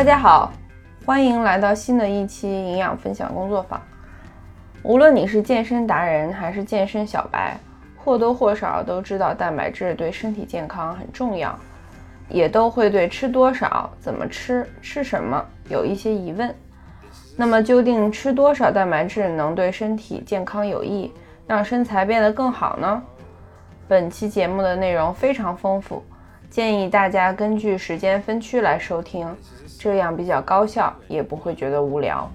大家好，欢迎来到新的一期营养分享工作坊。无论你是健身达人还是健身小白，或多或少都知道蛋白质对身体健康很重要，也都会对吃多少、怎么吃、吃什么有一些疑问。那么，究竟吃多少蛋白质能对身体健康有益，让身材变得更好呢？本期节目的内容非常丰富，建议大家根据时间分区来收听，这样比较高效，也不会觉得无聊。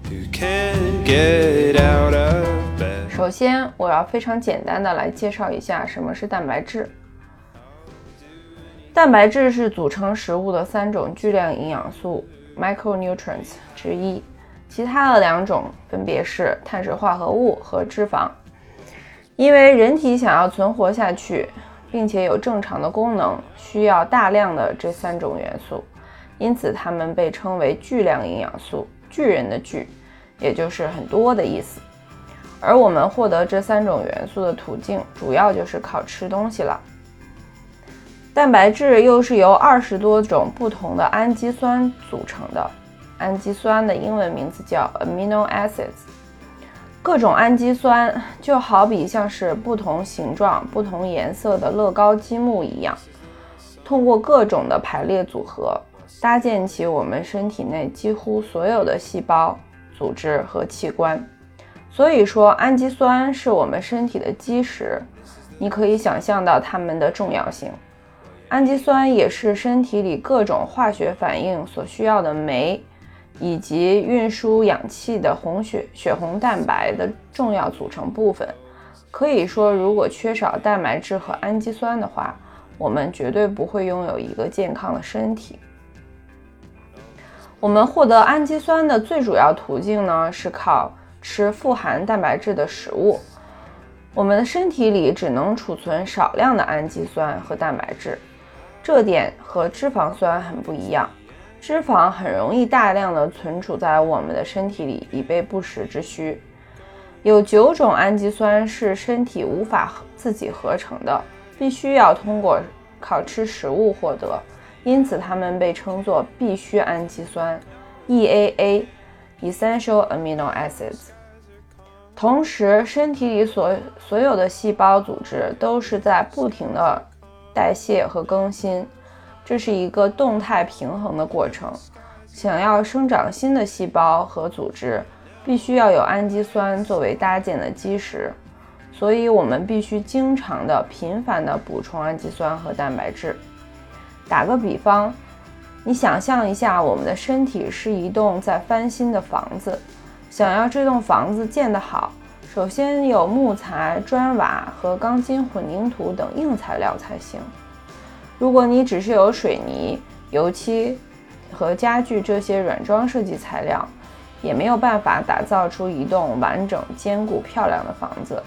首先，我要非常简单的来介绍一下什么是蛋白质。蛋白质是组成食物的三种巨量营养素 （micronutrients） 之一。其他的两种分别是碳水化合物和脂肪。因为人体想要存活下去，并且有正常的功能，需要大量的这三种元素，因此它们被称为巨量营养素。巨人的巨，也就是很多的意思。而我们获得这三种元素的途径，主要就是靠吃东西了。蛋白质又是由二十多种不同的氨基酸组成的。氨基酸的英文名字叫 amino acids。各种氨基酸就好比像是不同形状、不同颜色的乐高积木一样，通过各种的排列组合，搭建起我们身体内几乎所有的细胞、组织和器官。所以说，氨基酸是我们身体的基石。你可以想象到它们的重要性。氨基酸也是身体里各种化学反应所需要的酶。以及运输氧气的红血血红蛋白的重要组成部分。可以说，如果缺少蛋白质和氨基酸的话，我们绝对不会拥有一个健康的身体。我们获得氨基酸的最主要途径呢，是靠吃富含蛋白质的食物。我们的身体里只能储存少量的氨基酸和蛋白质，这点和脂肪酸很不一样。脂肪很容易大量的存储在我们的身体里，以备不时之需。有九种氨基酸是身体无法自己合成的，必须要通过靠吃食物获得，因此它们被称作必需氨基酸 （EAA，Essential Amino Acids）。同时，身体里所所有的细胞组织都是在不停的代谢和更新。这是一个动态平衡的过程。想要生长新的细胞和组织，必须要有氨基酸作为搭建的基石。所以，我们必须经常的、频繁的补充氨基酸和蛋白质。打个比方，你想象一下，我们的身体是一栋在翻新的房子。想要这栋房子建得好，首先有木材、砖瓦和钢筋混凝土等硬材料才行。如果你只是有水泥、油漆和家具这些软装设计材料，也没有办法打造出一栋完整、坚固、漂亮的房子。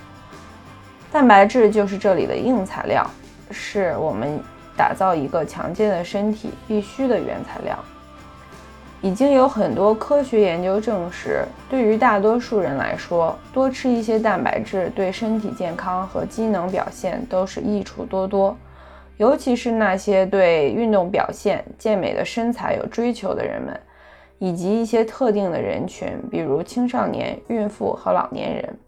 蛋白质就是这里的硬材料，是我们打造一个强健的身体必须的原材料。已经有很多科学研究证实，对于大多数人来说，多吃一些蛋白质对身体健康和机能表现都是益处多多。尤其是那些对运动表现、健美的身材有追求的人们，以及一些特定的人群，比如青少年、孕妇和老年人。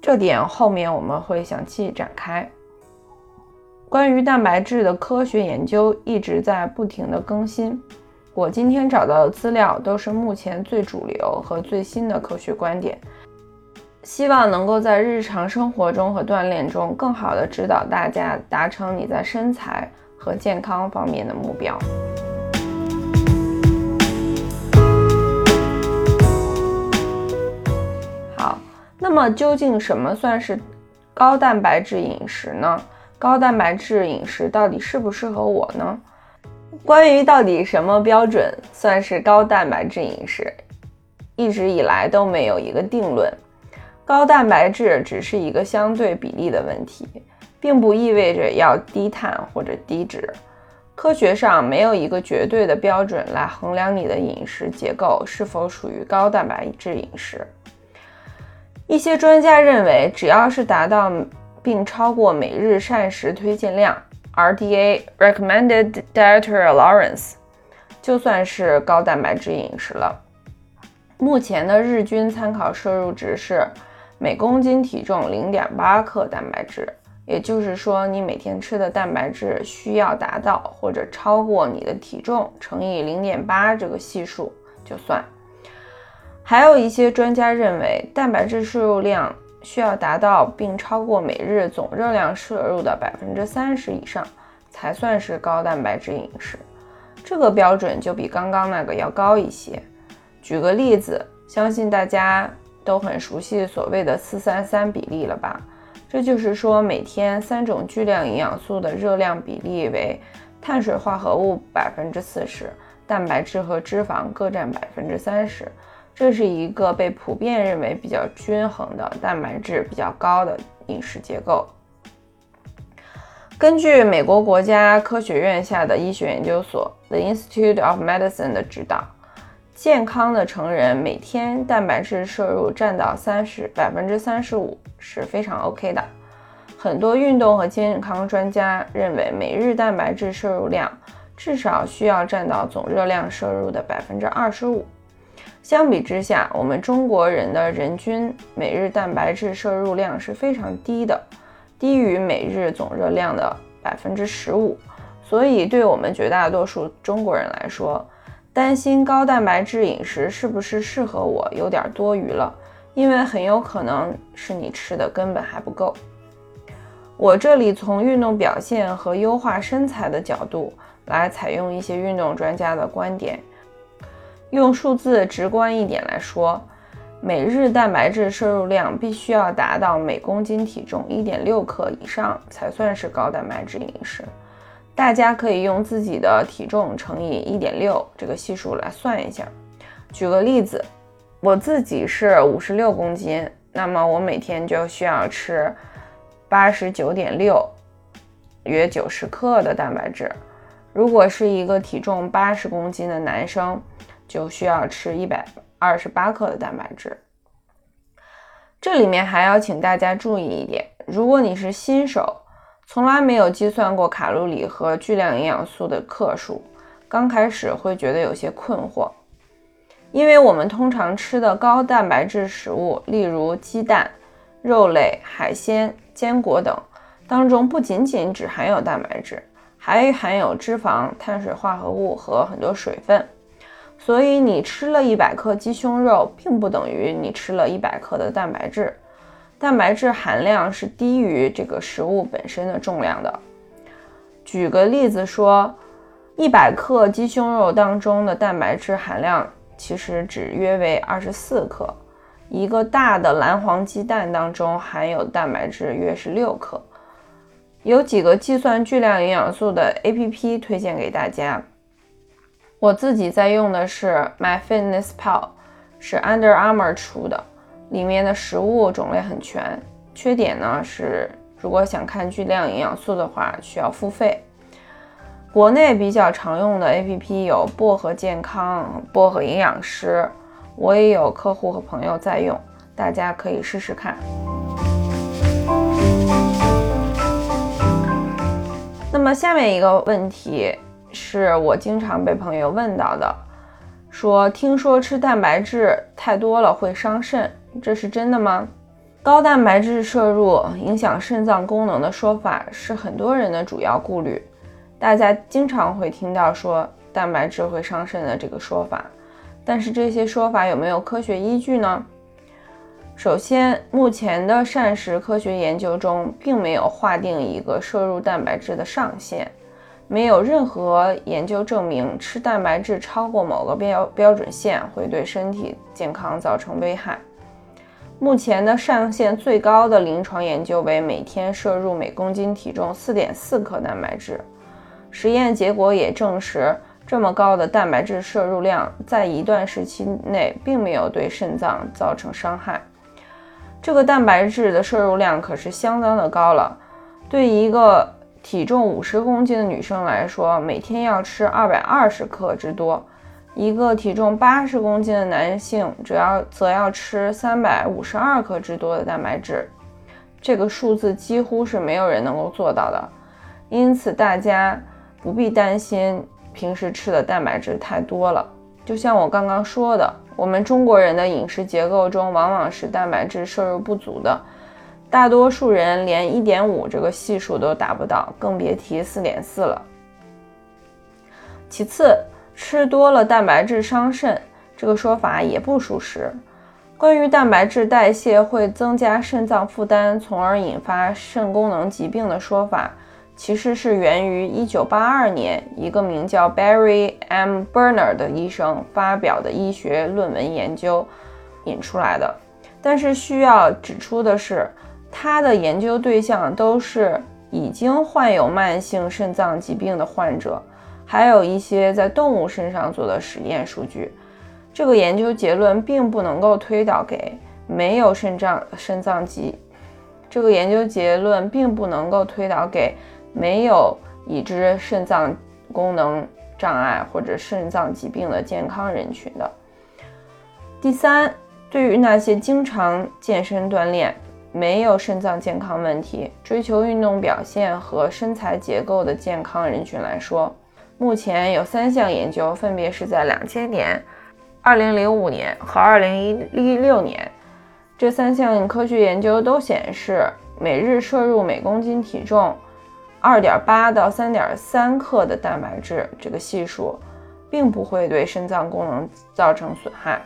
这点后面我们会详细展开。关于蛋白质的科学研究一直在不停的更新，我今天找到的资料都是目前最主流和最新的科学观点。希望能够在日常生活中和锻炼中更好的指导大家达成你在身材和健康方面的目标。好，那么究竟什么算是高蛋白质饮食呢？高蛋白质饮食到底适不适合我呢？关于到底什么标准算是高蛋白质饮食，一直以来都没有一个定论。高蛋白质只是一个相对比例的问题，并不意味着要低碳或者低脂。科学上没有一个绝对的标准来衡量你的饮食结构是否属于高蛋白质饮食。一些专家认为，只要是达到并超过每日膳食推荐量 （RDA，Recommended Dietary Allowance），就算是高蛋白质饮食了。目前的日均参考摄入值是每公斤体重零点八克蛋白质，也就是说，你每天吃的蛋白质需要达到或者超过你的体重乘以零点八这个系数就算。还有一些专家认为，蛋白质摄入量需要达到并超过每日总热量摄入的百分之三十以上，才算是高蛋白质饮食。这个标准就比刚刚那个要高一些。举个例子，相信大家都很熟悉所谓的四三三比例了吧？这就是说，每天三种巨量营养素的热量比例为碳水化合物百分之四十，蛋白质和脂肪各占百分之三十。这是一个被普遍认为比较均衡的、蛋白质比较高的饮食结构。根据美国国家科学院下的医学研究所 The Institute of Medicine 的指导，健康的成人每天蛋白质摄入占到三十百分之三十五是非常 OK 的。很多运动和健康专家认为，每日蛋白质摄入量至少需要占到总热量摄入的百分之二十五。相比之下，我们中国人的人均每日蛋白质摄入量是非常低的。低于每日总热量的百分之十五，所以对我们绝大多数中国人来说，担心高蛋白质饮食是不是适合我有点多余了，因为很有可能是你吃的根本还不够。我这里从运动表现和优化身材的角度来采用一些运动专家的观点，用数字直观一点来说。每日蛋白质摄入量必须要达到每公斤体重一点六克以上，才算是高蛋白质饮食。大家可以用自己的体重乘以一点六这个系数来算一下。举个例子，我自己是五十六公斤，那么我每天就需要吃八十九点六，约九十克的蛋白质。如果是一个体重八十公斤的男生，就需要吃一百。二十八克的蛋白质，这里面还要请大家注意一点：如果你是新手，从来没有计算过卡路里和巨量营养素的克数，刚开始会觉得有些困惑，因为我们通常吃的高蛋白质食物，例如鸡蛋、肉类、海鲜、坚果等，当中不仅仅只含有蛋白质，还含有脂肪、碳水化合物和很多水分。所以你吃了一百克鸡胸肉，并不等于你吃了一百克的蛋白质，蛋白质含量是低于这个食物本身的重量的。举个例子说，一百克鸡胸肉当中的蛋白质含量其实只约为二十四克，一个大的蓝黄鸡蛋当中含有蛋白质约是六克。有几个计算巨量营养素的 APP 推荐给大家。我自己在用的是 MyFitnessPal，是 Under Armour 出的，里面的食物种类很全。缺点呢是，如果想看巨量营养素的话，需要付费。国内比较常用的 APP 有薄荷健康、薄荷营养师，我也有客户和朋友在用，大家可以试试看。那么下面一个问题。是我经常被朋友问到的，说听说吃蛋白质太多了会伤肾，这是真的吗？高蛋白质摄入影响肾脏功能的说法是很多人的主要顾虑，大家经常会听到说蛋白质会伤肾的这个说法，但是这些说法有没有科学依据呢？首先，目前的膳食科学研究中并没有划定一个摄入蛋白质的上限。没有任何研究证明吃蛋白质超过某个标标准线会对身体健康造成危害。目前的上限最高的临床研究为每天摄入每公斤体重四点四克蛋白质。实验结果也证实，这么高的蛋白质摄入量在一段时期内并没有对肾脏造成伤害。这个蛋白质的摄入量可是相当的高了，对一个。体重五十公斤的女生来说，每天要吃二百二十克之多；一个体重八十公斤的男性，只要则要吃三百五十二克之多的蛋白质。这个数字几乎是没有人能够做到的，因此大家不必担心平时吃的蛋白质太多了。就像我刚刚说的，我们中国人的饮食结构中往往是蛋白质摄入不足的，大多数人连一点五这个系数都达不到，更别提四点四了。其次，吃多了蛋白质伤肾，这个说法也不属实。关于蛋白质代谢会增加肾脏负担，从而引发肾功能疾病的说法。其实是源于1982年一个名叫 Barry M. Bernard 的医生发表的医学论文研究引出来的。但是需要指出的是，他的研究对象都是已经患有慢性肾脏疾病的患者，还有一些在动物身上做的实验数据。这个研究结论并不能够推导给没有肾脏肾脏疾。这个研究结论并不能够推导给。没有已知肾脏功能障碍或者肾脏疾病的健康人群的。第三，对于那些经常健身锻炼、没有肾脏健康问题、追求运动表现和身材结构的健康人群来说，目前有三项研究，分别是在两千年、二零零五年和二零一六年。这三项科学研究都显示，每日摄入每公斤体重。二点八到三点三克的蛋白质，这个系数并不会对肾脏功能造成损害。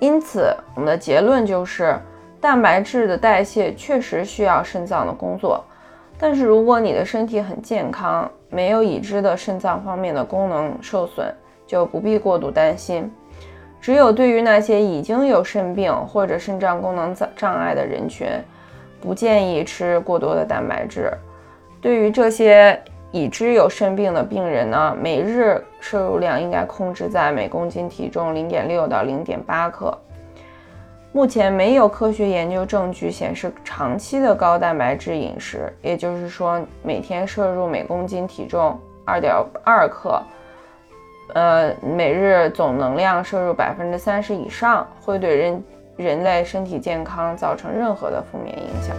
因此，我们的结论就是，蛋白质的代谢确实需要肾脏的工作。但是，如果你的身体很健康，没有已知的肾脏方面的功能受损，就不必过度担心。只有对于那些已经有肾病或者肾脏功能障障碍的人群，不建议吃过多的蛋白质。对于这些已知有肾病的病人呢，每日摄入量应该控制在每公斤体重零点六到零点八克。目前没有科学研究证据显示长期的高蛋白质饮食，也就是说每天摄入每公斤体重二点二克，呃，每日总能量摄入百分之三十以上，会对人人类身体健康造成任何的负面影响。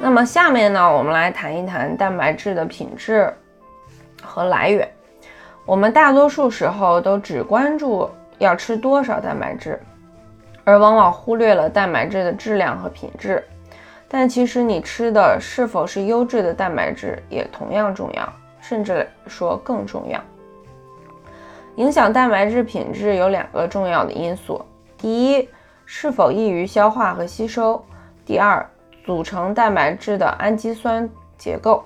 那么下面呢，我们来谈一谈蛋白质的品质和来源。我们大多数时候都只关注要吃多少蛋白质，而往往忽略了蛋白质的质量和品质。但其实你吃的是否是优质的蛋白质也同样重要，甚至说更重要。影响蛋白质品质有两个重要的因素：第一，是否易于消化和吸收；第二。组成蛋白质的氨基酸结构。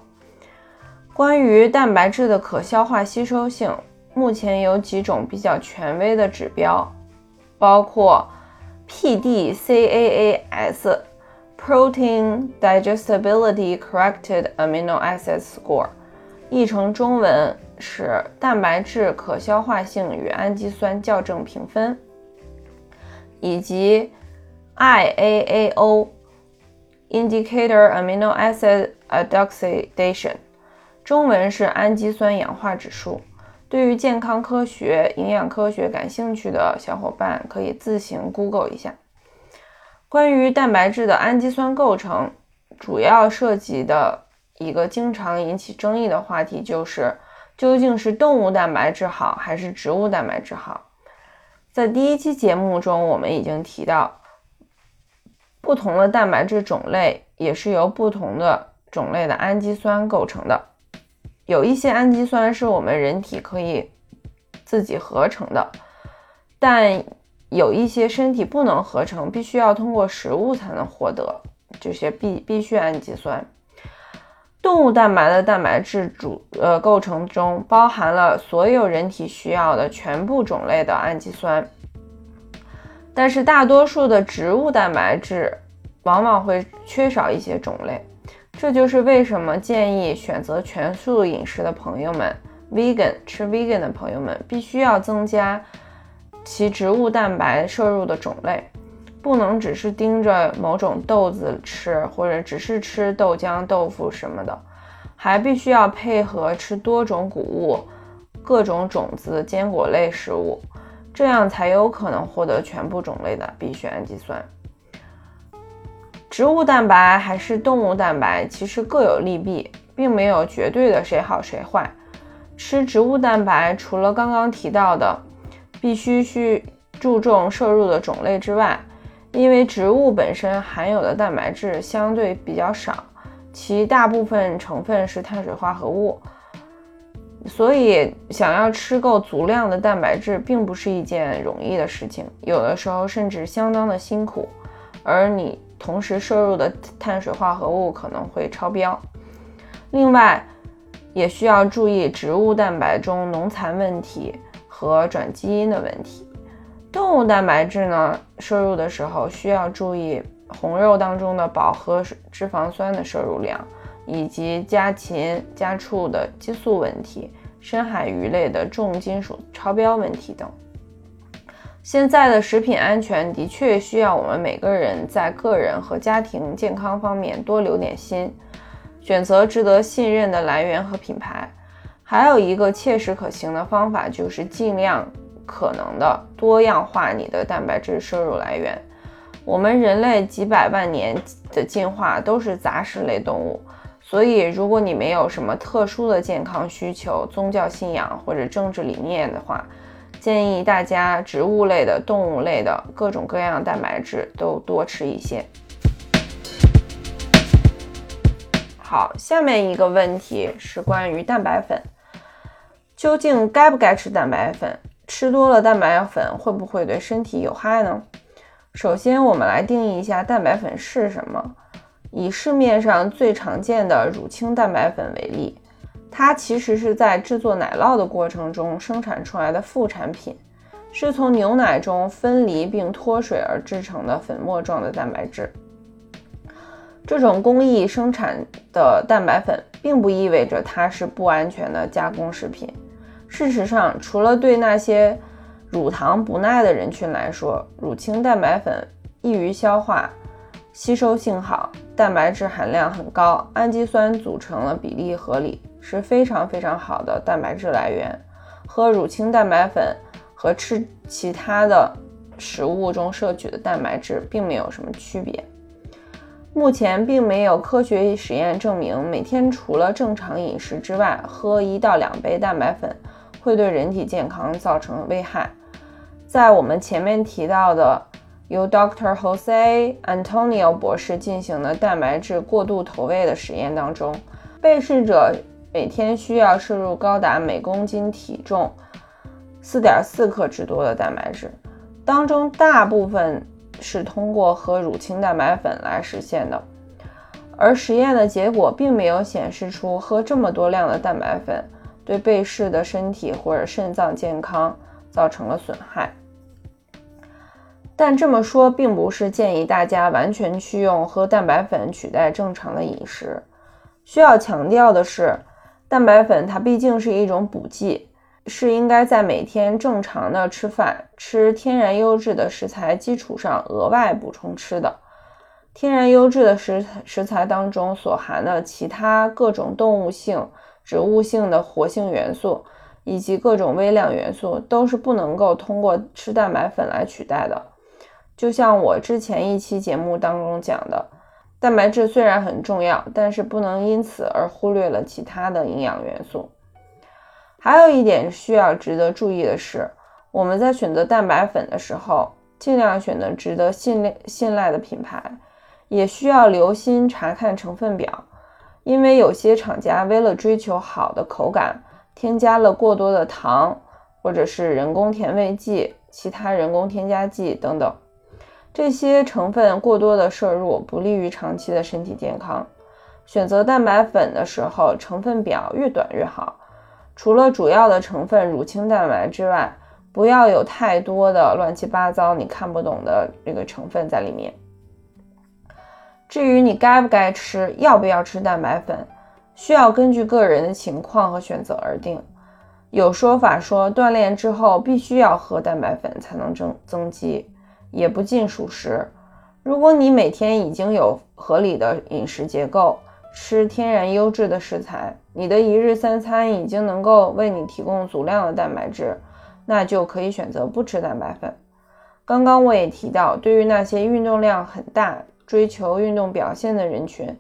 关于蛋白质的可消化吸收性，目前有几种比较权威的指标，包括 PDCAS（Protein Digestibility Corrected Amino Acid Score），译成中文是蛋白质可消化性与氨基酸校正评分，以及 IAAO。Indicator Amino Acid Oxidation，中文是氨基酸氧化指数。对于健康科学、营养科学感兴趣的小伙伴，可以自行 Google 一下。关于蛋白质的氨基酸构成，主要涉及的一个经常引起争议的话题就是，究竟是动物蛋白质好还是植物蛋白质好？在第一期节目中，我们已经提到。不同的蛋白质种类也是由不同的种类的氨基酸构成的。有一些氨基酸是我们人体可以自己合成的，但有一些身体不能合成，必须要通过食物才能获得这些必必需氨基酸。动物蛋白的蛋白质主呃构成中包含了所有人体需要的全部种类的氨基酸。但是大多数的植物蛋白质往往会缺少一些种类，这就是为什么建议选择全素饮食的朋友们，vegan 吃 vegan 的朋友们必须要增加其植物蛋白摄入的种类，不能只是盯着某种豆子吃，或者只是吃豆浆、豆腐什么的，还必须要配合吃多种谷物、各种种子、坚果类食物。这样才有可能获得全部种类的必需氨基酸。植物蛋白还是动物蛋白，其实各有利弊，并没有绝对的谁好谁坏。吃植物蛋白，除了刚刚提到的必须需注重摄入的种类之外，因为植物本身含有的蛋白质相对比较少，其大部分成分是碳水化合物，所以想要吃够足量的蛋白质，并不是一件容易的事情，有的时候甚至相当的辛苦，而你同时摄入的碳水化合物可能会超标。另外，也需要注意植物蛋白中农残问题和转基因的问题。动物蛋白质呢，摄入的时候需要注意红肉当中的饱和脂肪酸的摄入量，以及家禽、家畜的激素问题、深海鱼类的重金属超标问题等。现在的食品安全的确需要我们每个人在个人和家庭健康方面多留点心。选择值得信任的来源和品牌，还有一个切实可行的方法，就是尽量可能的多样化你的蛋白质摄入来源。我们人类几百万年的进化都是杂食类动物，所以如果你没有什么特殊的健康需求、宗教信仰或者政治理念的话，建议大家植物类的、动物类的各种各样蛋白质都多吃一些。好，下面一个问题是关于蛋白粉，究竟该不该吃蛋白粉？吃多了蛋白粉会不会对身体有害呢？首先，我们来定义一下蛋白粉是什么。以市面上最常见的乳清蛋白粉为例，它其实是在制作奶酪的过程中生产出来的副产品，是从牛奶中分离并脱水而制成的粉末状的蛋白质。这种工艺生产的蛋白粉，并不意味着它是不安全的加工食品。事实上，除了对那些乳糖不耐的人群来说，乳清蛋白粉易于消化，吸收性好，蛋白质含量很高，氨基酸组成的比例合理，是非常非常好的蛋白质来源。喝乳清蛋白粉和吃其他的食物中摄取的蛋白质并没有什么区别。目前并没有科学实验证明，每天除了正常饮食之外，喝一到两杯蛋白粉会对人体健康造成危害。在我们前面提到的由 Doctor Jose Antonio 博士进行的蛋白质过度投喂的实验当中，被试者每天需要摄入高达每公斤体重四点四克之多的蛋白质，当中大部分。是通过喝乳清蛋白粉来实现的，而实验的结果并没有显示出喝这么多量的蛋白粉对被试的身体或者肾脏健康造成了损害。但这么说并不是建议大家完全去用喝蛋白粉取代正常的饮食。需要强调的是，蛋白粉它毕竟是一种补剂。是应该在每天正常的吃饭、吃天然优质的食材基础上额外补充吃的。天然优质的食食材当中所含的其他各种动物性、植物性的活性元素，以及各种微量元素，都是不能够通过吃蛋白粉来取代的。就像我之前一期节目当中讲的，蛋白质虽然很重要，但是不能因此而忽略了其他的营养元素。还有一点需要值得注意的是，我们在选择蛋白粉的时候，尽量选择值得信赖信赖的品牌，也需要留心查看成分表，因为有些厂家为了追求好的口感，添加了过多的糖，或者是人工甜味剂、其他人工添加剂等等，这些成分过多的摄入不利于长期的身体健康。选择蛋白粉的时候，成分表越短越好。除了主要的成分乳清蛋白之外，不要有太多的乱七八糟你看不懂的这个成分在里面。至于你该不该吃，要不要吃蛋白粉，需要根据个人的情况和选择而定。有说法说锻炼之后必须要喝蛋白粉才能增增肌，也不尽属实。如果你每天已经有合理的饮食结构，吃天然优质的食材，你的一日三餐已经能够为你提供足量的蛋白质，那就可以选择不吃蛋白粉。刚刚我也提到，对于那些运动量很大、追求运动表现的人群，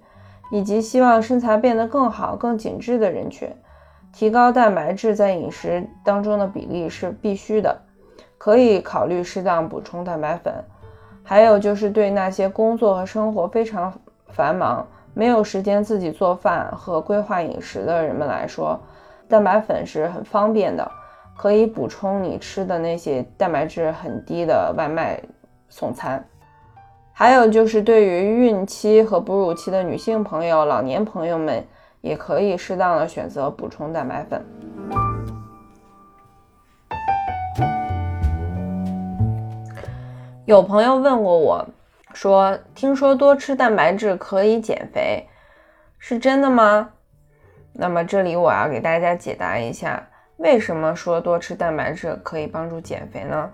以及希望身材变得更好、更紧致的人群，提高蛋白质在饮食当中的比例是必须的。可以考虑适当补充蛋白粉。还有就是对那些工作和生活非常繁忙、没有时间自己做饭和规划饮食的人们来说，蛋白粉是很方便的。可以补充你吃的那些蛋白质很低的外卖送餐，还有就是对于孕期和哺乳期的女性朋友、老年朋友们，也可以适当的选择补充蛋白粉。有朋友问过我，说听说多吃蛋白质可以减肥，是真的吗？那么这里我要给大家解答一下。为什么说多吃蛋白质可以帮助减肥呢？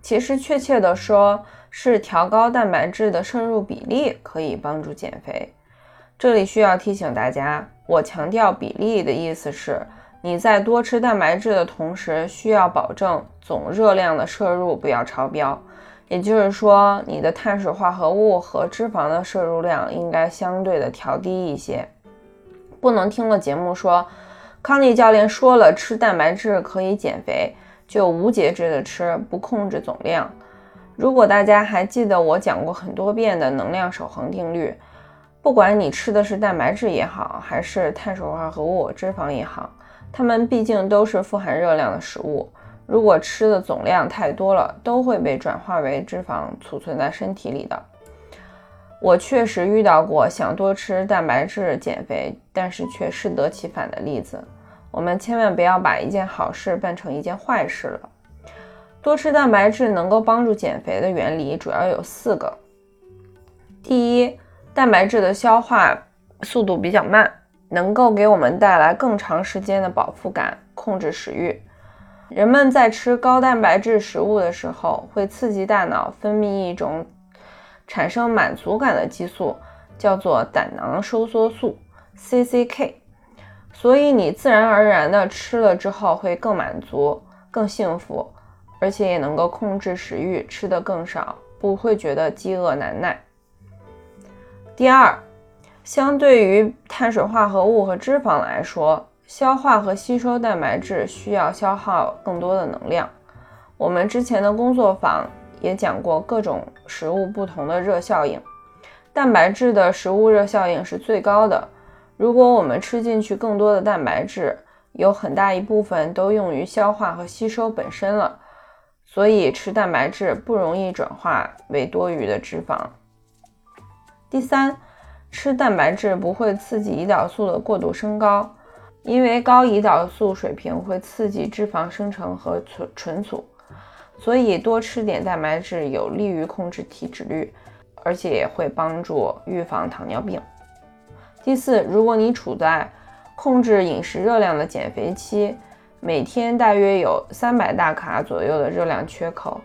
其实确切的说，是调高蛋白质的摄入比例可以帮助减肥。这里需要提醒大家，我强调比例的意思是，你在多吃蛋白质的同时，需要保证总热量的摄入不要超标。也就是说，你的碳水化合物和脂肪的摄入量应该相对的调低一些，不能听了节目说。康妮教练说了，吃蛋白质可以减肥，就无节制的吃，不控制总量。如果大家还记得我讲过很多遍的能量守恒定律，不管你吃的是蛋白质也好，还是碳水化合物、脂肪也好，它们毕竟都是富含热量的食物。如果吃的总量太多了，都会被转化为脂肪储存在身体里的。我确实遇到过想多吃蛋白质减肥，但是却适得其反的例子。我们千万不要把一件好事办成一件坏事了。多吃蛋白质能够帮助减肥的原理主要有四个。第一，蛋白质的消化速度比较慢，能够给我们带来更长时间的饱腹感，控制食欲。人们在吃高蛋白质食物的时候，会刺激大脑分泌一种产生满足感的激素，叫做胆囊收缩素 （CCK）。所以你自然而然的吃了之后会更满足、更幸福，而且也能够控制食欲，吃得更少，不会觉得饥饿难耐。第二，相对于碳水化合物和脂肪来说，消化和吸收蛋白质需要消耗更多的能量。我们之前的工作坊也讲过各种食物不同的热效应，蛋白质的食物热效应是最高的。如果我们吃进去更多的蛋白质，有很大一部分都用于消化和吸收本身了，所以吃蛋白质不容易转化为多余的脂肪。第三，吃蛋白质不会刺激胰岛素的过度升高，因为高胰岛素水平会刺激脂肪生成和存存储，所以多吃点蛋白质有利于控制体脂率，而且也会帮助预防糖尿病。第四，如果你处在控制饮食热量的减肥期，每天大约有三百大卡左右的热量缺口，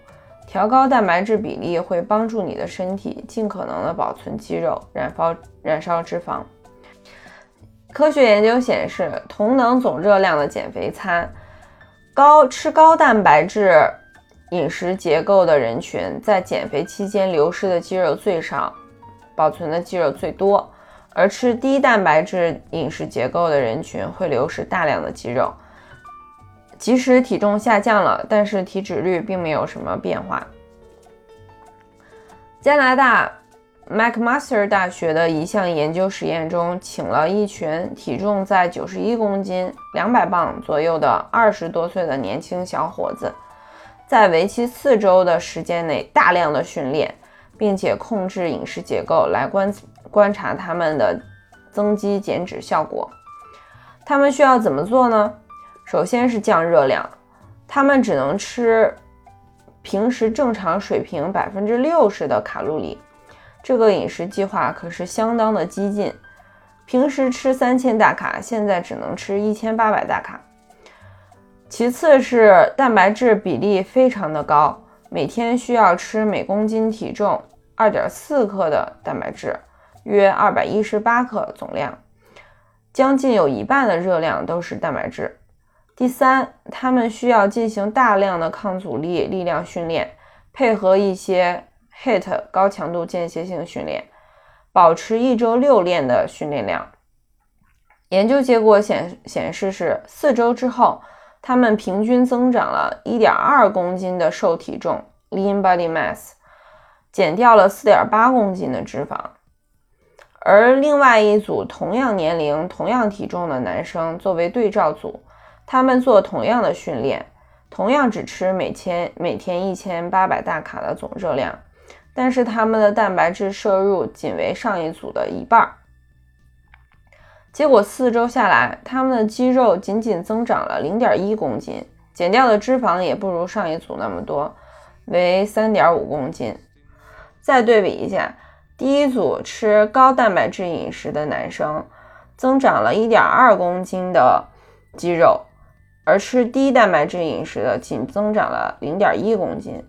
调高蛋白质比例会帮助你的身体尽可能的保存肌肉，燃烧燃烧脂肪。科学研究显示，同等总热量的减肥餐，高吃高蛋白质饮食结构的人群，在减肥期间流失的肌肉最少，保存的肌肉最多。而吃低蛋白质饮食结构的人群会流失大量的肌肉，即使体重下降了，但是体脂率并没有什么变化。加拿大 MacMaster 大学的一项研究实验中，请了一群体重在九十一公斤、两百磅左右的二十多岁的年轻小伙子，在为期四周的时间内大量的训练，并且控制饮食结构来观。观察他们的增肌减脂效果，他们需要怎么做呢？首先是降热量，他们只能吃平时正常水平百分之六十的卡路里。这个饮食计划可是相当的激进，平时吃三千大卡，现在只能吃一千八百大卡。其次是蛋白质比例非常的高，每天需要吃每公斤体重二点四克的蛋白质。约二百一十八克总量，将近有一半的热量都是蛋白质。第三，他们需要进行大量的抗阻力力量训练，配合一些 HIT 高强度间歇性训练，保持一周六练的训练量。研究结果显显示是四周之后，他们平均增长了1.2公斤的瘦体重 （lean body mass），减掉了4.8公斤的脂肪。而另外一组同样年龄、同样体重的男生作为对照组，他们做同样的训练，同样只吃每千每天一千八百大卡的总热量，但是他们的蛋白质摄入仅为上一组的一半。结果四周下来，他们的肌肉仅仅增长了零点一公斤，减掉的脂肪也不如上一组那么多，为三点五公斤。再对比一下。第一组吃高蛋白质饮食的男生增长了一点二公斤的肌肉，而吃低蛋白质饮食的仅增长了零点一公斤。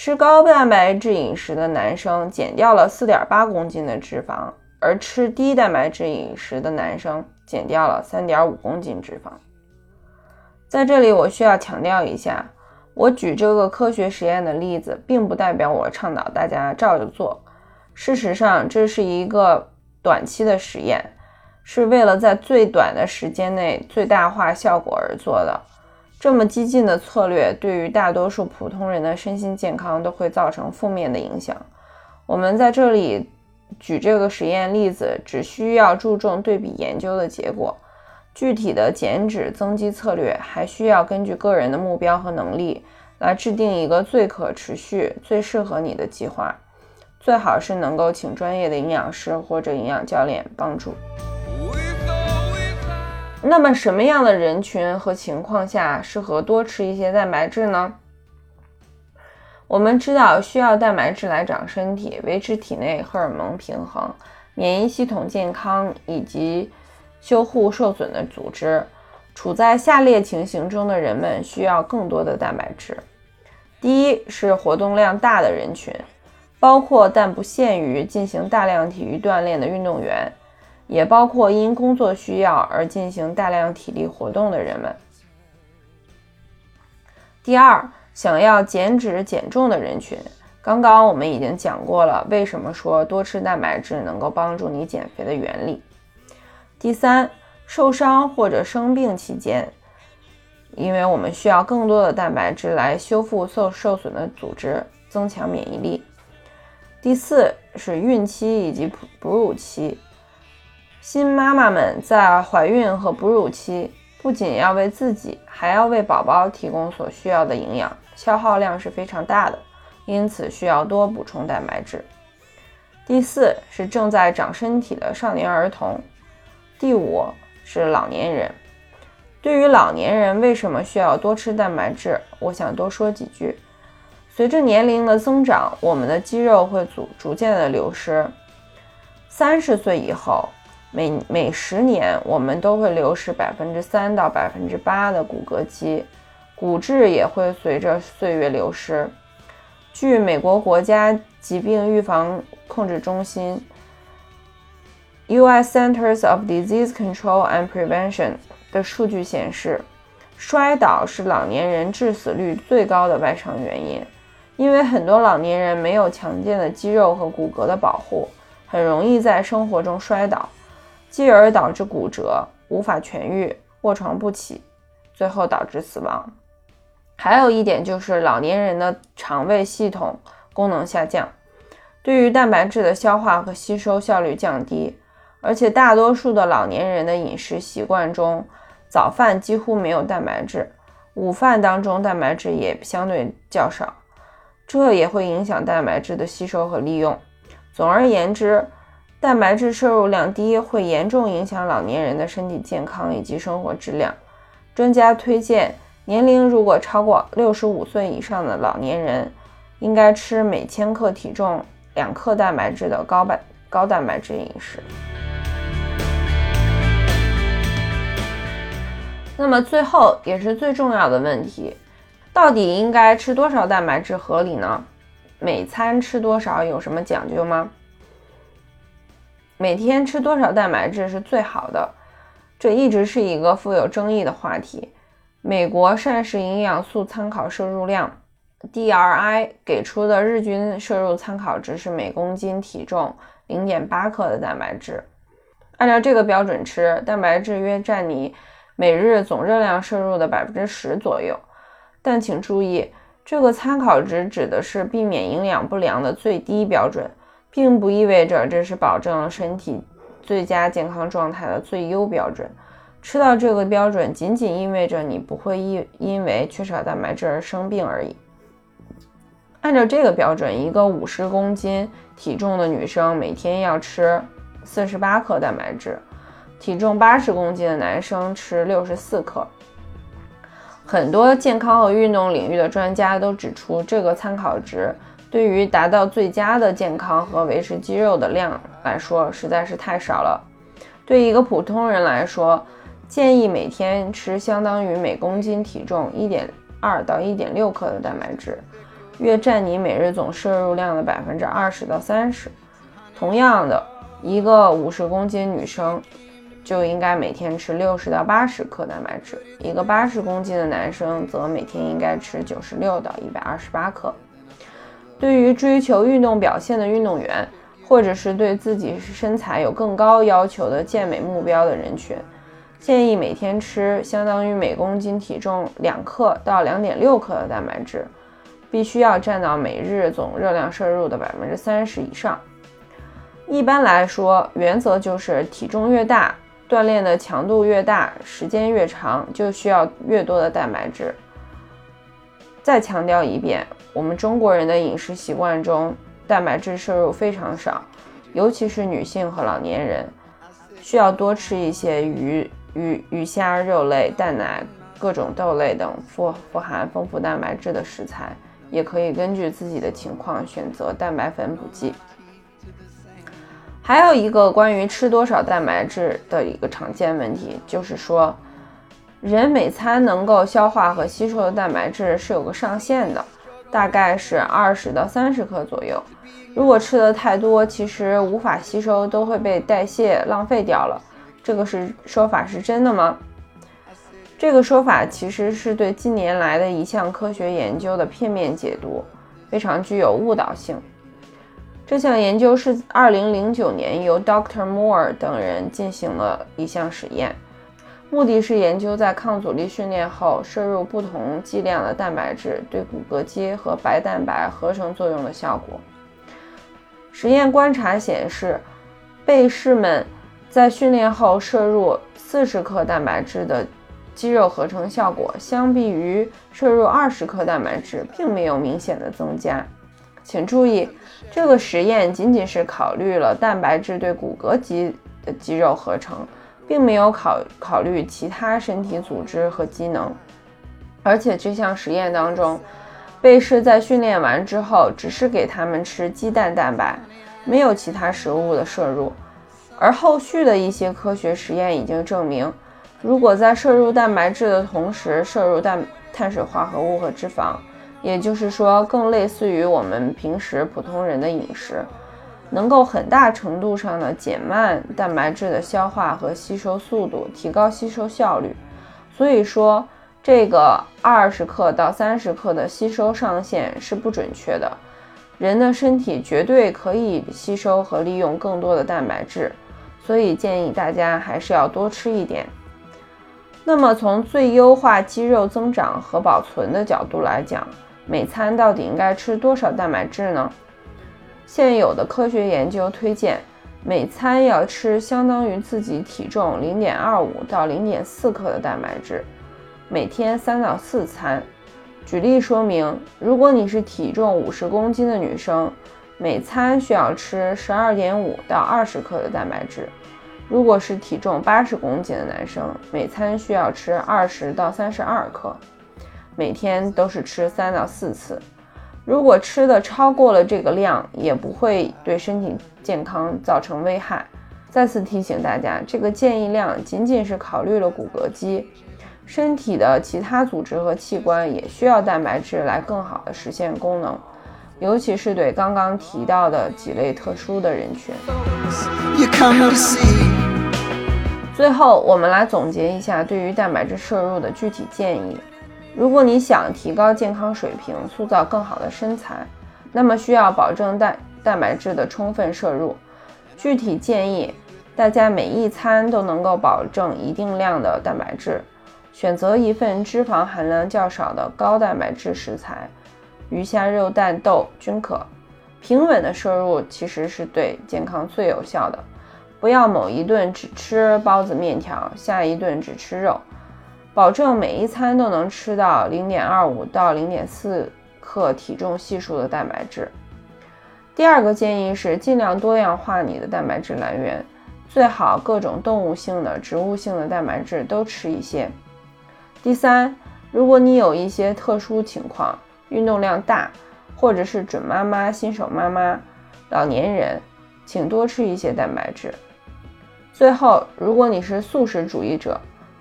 吃高蛋白质饮食的男生减掉了四点八公斤的脂肪，而吃低蛋白质饮食的男生减掉了三点五公斤脂肪。在这里，我需要强调一下，我举这个科学实验的例子，并不代表我倡导大家照着做。事实上，这是一个短期的实验，是为了在最短的时间内最大化效果而做的。这么激进的策略，对于大多数普通人的身心健康都会造成负面的影响。我们在这里举这个实验例子，只需要注重对比研究的结果。具体的减脂增肌策略，还需要根据个人的目标和能力来制定一个最可持续、最适合你的计划。最好是能够请专业的营养师或者营养教练帮助。那么，什么样的人群和情况下适合多吃一些蛋白质呢？我们知道，需要蛋白质来长身体、维持体内荷尔蒙平衡、免疫系统健康以及修护受损的组织。处在下列情形中的人们需要更多的蛋白质：第一是活动量大的人群。包括但不限于进行大量体育锻炼的运动员，也包括因工作需要而进行大量体力活动的人们。第二，想要减脂减重的人群，刚刚我们已经讲过了，为什么说多吃蛋白质能够帮助你减肥的原理。第三，受伤或者生病期间，因为我们需要更多的蛋白质来修复受受损的组织，增强免疫力。第四是孕期以及哺哺乳期，新妈妈们在怀孕和哺乳期不仅要为自己，还要为宝宝提供所需要的营养，消耗量是非常大的，因此需要多补充蛋白质。第四是正在长身体的少年儿童。第五是老年人。对于老年人为什么需要多吃蛋白质，我想多说几句。随着年龄的增长，我们的肌肉会逐逐渐的流失。三十岁以后，每每十年我们都会流失百分之三到百分之八的骨骼肌，骨质也会随着岁月流失。据美国国家疾病预防控制中心 （U.S. Centers of Disease Control and Prevention） 的数据显示，摔倒是老年人致死率最高的外伤原因。因为很多老年人没有强健的肌肉和骨骼的保护，很容易在生活中摔倒，继而导致骨折、无法痊愈、卧床不起，最后导致死亡。还有一点就是老年人的肠胃系统功能下降，对于蛋白质的消化和吸收效率降低，而且大多数的老年人的饮食习惯中，早饭几乎没有蛋白质，午饭当中蛋白质也相对较少。这也会影响蛋白质的吸收和利用。总而言之，蛋白质摄入量低会严重影响老年人的身体健康以及生活质量。专家推荐，年龄如果超过六十五岁以上的老年人，应该吃每千克体重两克蛋白质的高白高蛋白质饮食。那么最后也是最重要的问题。到底应该吃多少蛋白质合理呢？每餐吃多少有什么讲究吗？每天吃多少蛋白质是最好的？这一直是一个富有争议的话题。美国膳食营养素参考摄入量 DRI 给出的日均摄入参考值是每公斤体重零点八克的蛋白质。按照这个标准吃，蛋白质约占你每日总热量摄入的百分之十左右。但请注意，这个参考值指的是避免营养不良的最低标准，并不意味着这是保证身体最佳健康状态的最优标准。吃到这个标准，仅仅意味着你不会因因为缺少蛋白质而生病而已。按照这个标准，一个五十公斤体重的女生每天要吃四十八克蛋白质，体重八十公斤的男生吃六十四克。很多健康和运动领域的专家都指出，这个参考值对于达到最佳的健康和维持肌肉的量来说实在是太少了。对一个普通人来说，建议每天吃相当于每公斤体重一点二到一点六克的蛋白质，约占你每日总摄入量的百分之二十到三十。同样的，一个五十公斤女生就应该每天吃六十到八十克蛋白质，一个八十公斤的男生则每天应该吃九十六到一百二十八克。对于追求运动表现的运动员，或者是对自己身材有更高要求的健美目标的人群。建议每天吃相当于每公斤体重两克到两点六克的蛋白质，必须要占到每日总热量摄入的百分之三十以上。一般来说，原则就是体重越大，锻炼的强度越大，时间越长，就需要越多的蛋白质。再强调一遍，我们中国人的饮食习惯中，蛋白质摄入非常少，尤其是女性和老年人，需要多吃一些鱼。鱼、鱼虾、肉类、蛋奶、各种豆类等富富含丰富蛋白质的食材，也可以根据自己的情况选择蛋白粉补剂。还有一个关于吃多少蛋白质的一个常见问题，就是说，人每餐能够消化和吸收的蛋白质是有个上限的，大概是二十到三十克左右。如果吃的太多，其实无法吸收，都会被代谢浪费掉了。这个是说法是真的吗？这个说法其实是对近年来的一项科学研究的片面解读，非常具有误导性。这项研究是2009年由 Doctor Moore 等人进行了一项实验，目的是研究在抗阻力训练后摄入不同剂量的蛋白质对骨骼肌和白蛋白合成作用的效果。实验观察显示，被试们。在训练后摄入四十克蛋白质的肌肉合成效果，相比于摄入二十克蛋白质，并没有明显的增加。请注意，这个实验仅仅是考虑了蛋白质对骨骼肌的肌肉合成，并没有考考虑其他身体组织和机能。而且这项实验当中，被试在训练完之后，只是给他们吃鸡蛋蛋白，没有其他食物的摄入。而后续的一些科学实验已经证明，如果在摄入蛋白质的同时摄入碳碳水化合物和脂肪，也就是说更类似于我们平时普通人的饮食，能够很大程度上的减慢蛋白质的消化和吸收速度，提高吸收效率。所以说，这个二十克到三十克的吸收上限是不准确的。人的身体绝对可以吸收和利用更多的蛋白质。所以建议大家还是要多吃一点。那么从最优化肌肉增长和保存的角度来讲，每餐到底应该吃多少蛋白质呢？现有的科学研究推荐，每餐要吃相当于自己体重零点二五到零点四克的蛋白质，每天三到四餐。举例说明，如果你是体重五十公斤的女生。每餐需要吃十二点五到二十克的蛋白质。如果是体重八十公斤的男生，每餐需要吃二十到三十二克。每天都是吃三到四次。如果吃的超过了这个量，也不会对身体健康造成危害。再次提醒大家，这个建议量仅仅是考虑了骨骼肌，身体的其他组织和器官也需要蛋白质来更好的实现功能。尤其是对刚刚提到的几类特殊的人群。最后，我们来总结一下对于蛋白质摄入的具体建议。如果你想提高健康水平，塑造更好的身材，那么需要保证蛋蛋白质的充分摄入。具体建议大家每一餐都能够保证一定量的蛋白质，选择一份脂肪含量较少的高蛋白质食材，鱼虾肉蛋豆均可。平稳的摄入其实是对健康最有效的。不要某一顿只吃包子面条，下一顿只吃肉，保证每一餐都能吃到零点二五到零点四克体重系数的蛋白质。第二个建议是尽量多样化你的蛋白质来源，最好各种动物性的、植物性的蛋白质都吃一些。第三，如果你有一些特殊情况，运动量大，或者是准妈妈、新手妈妈、老年人，请多吃一些蛋白质。最后，如果你是素食主义者，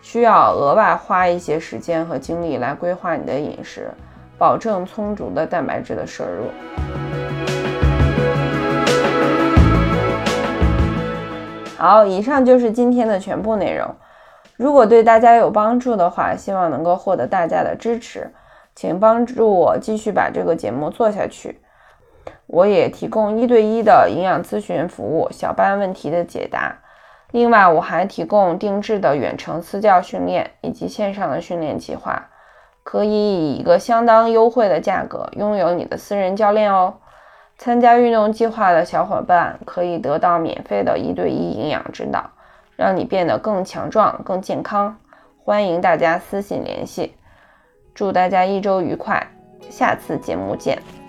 需要额外花一些时间和精力来规划你的饮食，保证充足的蛋白质的摄入。好，以上就是今天的全部内容。如果对大家有帮助的话，希望能够获得大家的支持，请帮助我继续把这个节目做下去。我也提供一对一的营养咨询服务，小班问题的解答。另外，我还提供定制的远程私教训练以及线上的训练计划，可以以一个相当优惠的价格拥有你的私人教练哦。参加运动计划的小伙伴可以得到免费的一对一营养指导，让你变得更强壮、更健康。欢迎大家私信联系。祝大家一周愉快，下次节目见。